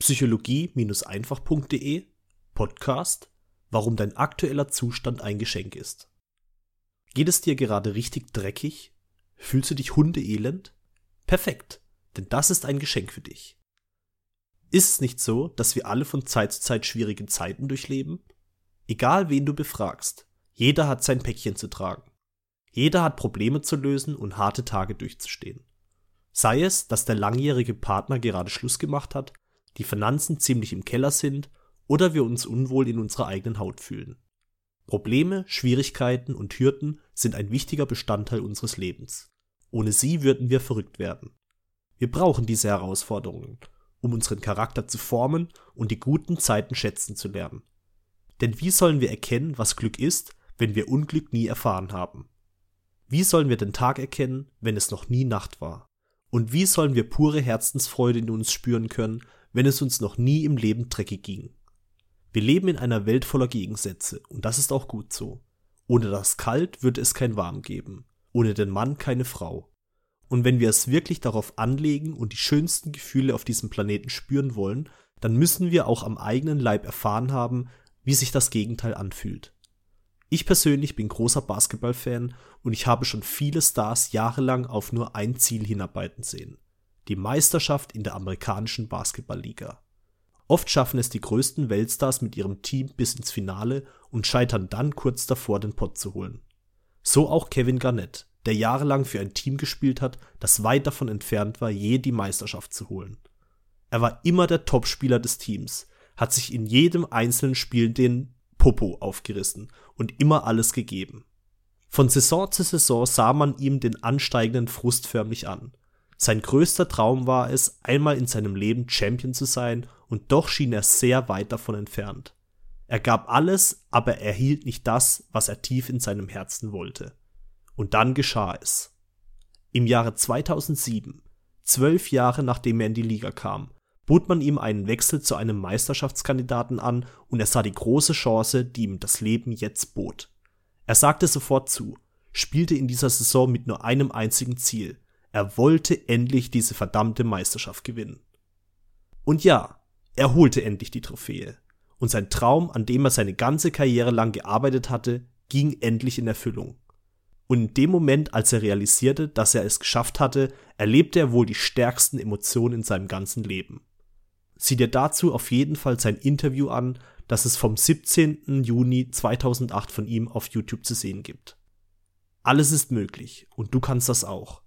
psychologie-einfach.de Podcast Warum dein aktueller Zustand ein Geschenk ist. Geht es dir gerade richtig dreckig? Fühlst du dich hundeelend? Perfekt, denn das ist ein Geschenk für dich. Ist es nicht so, dass wir alle von Zeit zu Zeit schwierige Zeiten durchleben? Egal wen du befragst, jeder hat sein Päckchen zu tragen. Jeder hat Probleme zu lösen und harte Tage durchzustehen. Sei es, dass der langjährige Partner gerade Schluss gemacht hat, die Finanzen ziemlich im Keller sind oder wir uns unwohl in unserer eigenen Haut fühlen. Probleme, Schwierigkeiten und Hürden sind ein wichtiger Bestandteil unseres Lebens. Ohne sie würden wir verrückt werden. Wir brauchen diese Herausforderungen, um unseren Charakter zu formen und die guten Zeiten schätzen zu lernen. Denn wie sollen wir erkennen, was Glück ist, wenn wir Unglück nie erfahren haben? Wie sollen wir den Tag erkennen, wenn es noch nie Nacht war? Und wie sollen wir pure Herzensfreude in uns spüren können, wenn es uns noch nie im Leben dreckig ging? Wir leben in einer Welt voller Gegensätze, und das ist auch gut so. Ohne das Kalt würde es kein Warm geben, ohne den Mann keine Frau, und wenn wir es wirklich darauf anlegen und die schönsten Gefühle auf diesem Planeten spüren wollen, dann müssen wir auch am eigenen Leib erfahren haben, wie sich das Gegenteil anfühlt. Ich persönlich bin großer Basketballfan und ich habe schon viele Stars jahrelang auf nur ein Ziel hinarbeiten sehen. Die Meisterschaft in der amerikanischen Basketballliga. Oft schaffen es die größten Weltstars mit ihrem Team bis ins Finale und scheitern dann kurz davor, den Pott zu holen. So auch Kevin Garnett, der jahrelang für ein Team gespielt hat, das weit davon entfernt war, je die Meisterschaft zu holen. Er war immer der Topspieler des Teams, hat sich in jedem einzelnen Spiel den Popo aufgerissen und immer alles gegeben. Von Saison zu Saison sah man ihm den ansteigenden Frust förmlich an. Sein größter Traum war es, einmal in seinem Leben Champion zu sein, und doch schien er sehr weit davon entfernt. Er gab alles, aber er hielt nicht das, was er tief in seinem Herzen wollte. Und dann geschah es. Im Jahre 2007, zwölf Jahre nachdem er in die Liga kam, bot man ihm einen Wechsel zu einem Meisterschaftskandidaten an und er sah die große Chance, die ihm das Leben jetzt bot. Er sagte sofort zu, spielte in dieser Saison mit nur einem einzigen Ziel. Er wollte endlich diese verdammte Meisterschaft gewinnen. Und ja, er holte endlich die Trophäe. Und sein Traum, an dem er seine ganze Karriere lang gearbeitet hatte, ging endlich in Erfüllung. Und in dem Moment, als er realisierte, dass er es geschafft hatte, erlebte er wohl die stärksten Emotionen in seinem ganzen Leben. Sieh dir dazu auf jeden Fall sein Interview an, das es vom 17. Juni 2008 von ihm auf YouTube zu sehen gibt. Alles ist möglich und du kannst das auch.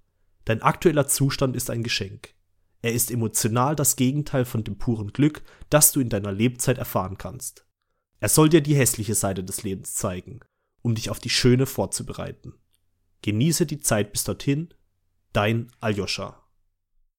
Dein aktueller Zustand ist ein Geschenk. Er ist emotional das Gegenteil von dem puren Glück, das du in deiner Lebzeit erfahren kannst. Er soll dir die hässliche Seite des Lebens zeigen, um dich auf die schöne vorzubereiten. Genieße die Zeit bis dorthin, dein Aljoscha.